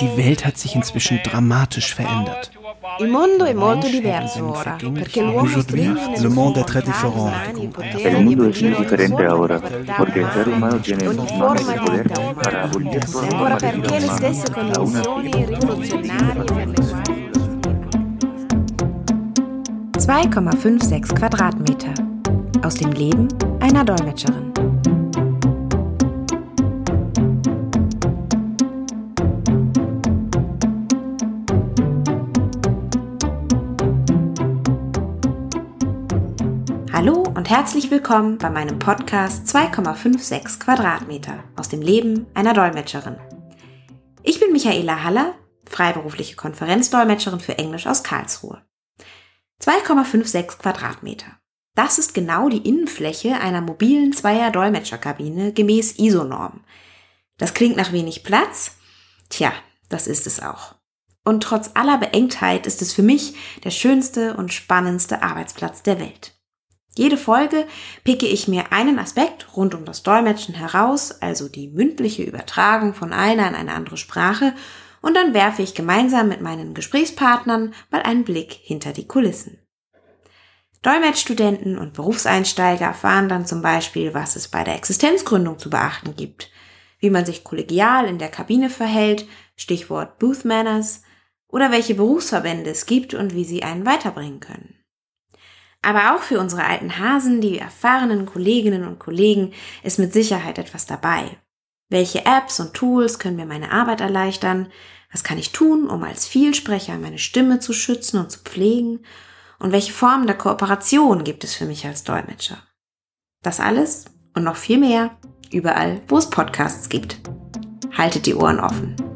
Die Welt hat sich inzwischen dramatisch verändert. Il mondo è molto diverso ora, perché l'uomo stringe Le monde est très différent. El mundo es muy diferente ahora, porque el ser humano tiene más di poder para abolir e forma ancora de perché le stesse condizioni rivoluzionarie per le quali 2,56 Quadratmeter. Aus dem Leben einer Dolmetscherin. Hallo und herzlich willkommen bei meinem Podcast 2,56 Quadratmeter aus dem Leben einer Dolmetscherin. Ich bin Michaela Haller, freiberufliche Konferenzdolmetscherin für Englisch aus Karlsruhe. 2,56 Quadratmeter. Das ist genau die Innenfläche einer mobilen Zweier-Dolmetscherkabine gemäß ISO-Norm. Das klingt nach wenig Platz? Tja, das ist es auch. Und trotz aller Beengtheit ist es für mich der schönste und spannendste Arbeitsplatz der Welt. Jede Folge picke ich mir einen Aspekt rund um das Dolmetschen heraus, also die mündliche Übertragung von einer in eine andere Sprache, und dann werfe ich gemeinsam mit meinen Gesprächspartnern mal einen Blick hinter die Kulissen. Dolmetschstudenten und Berufseinsteiger erfahren dann zum Beispiel, was es bei der Existenzgründung zu beachten gibt, wie man sich kollegial in der Kabine verhält, Stichwort Booth Manners, oder welche Berufsverbände es gibt und wie sie einen weiterbringen können. Aber auch für unsere alten Hasen, die erfahrenen Kolleginnen und Kollegen, ist mit Sicherheit etwas dabei. Welche Apps und Tools können mir meine Arbeit erleichtern? Was kann ich tun, um als Vielsprecher meine Stimme zu schützen und zu pflegen? Und welche Formen der Kooperation gibt es für mich als Dolmetscher? Das alles und noch viel mehr überall, wo es Podcasts gibt. Haltet die Ohren offen.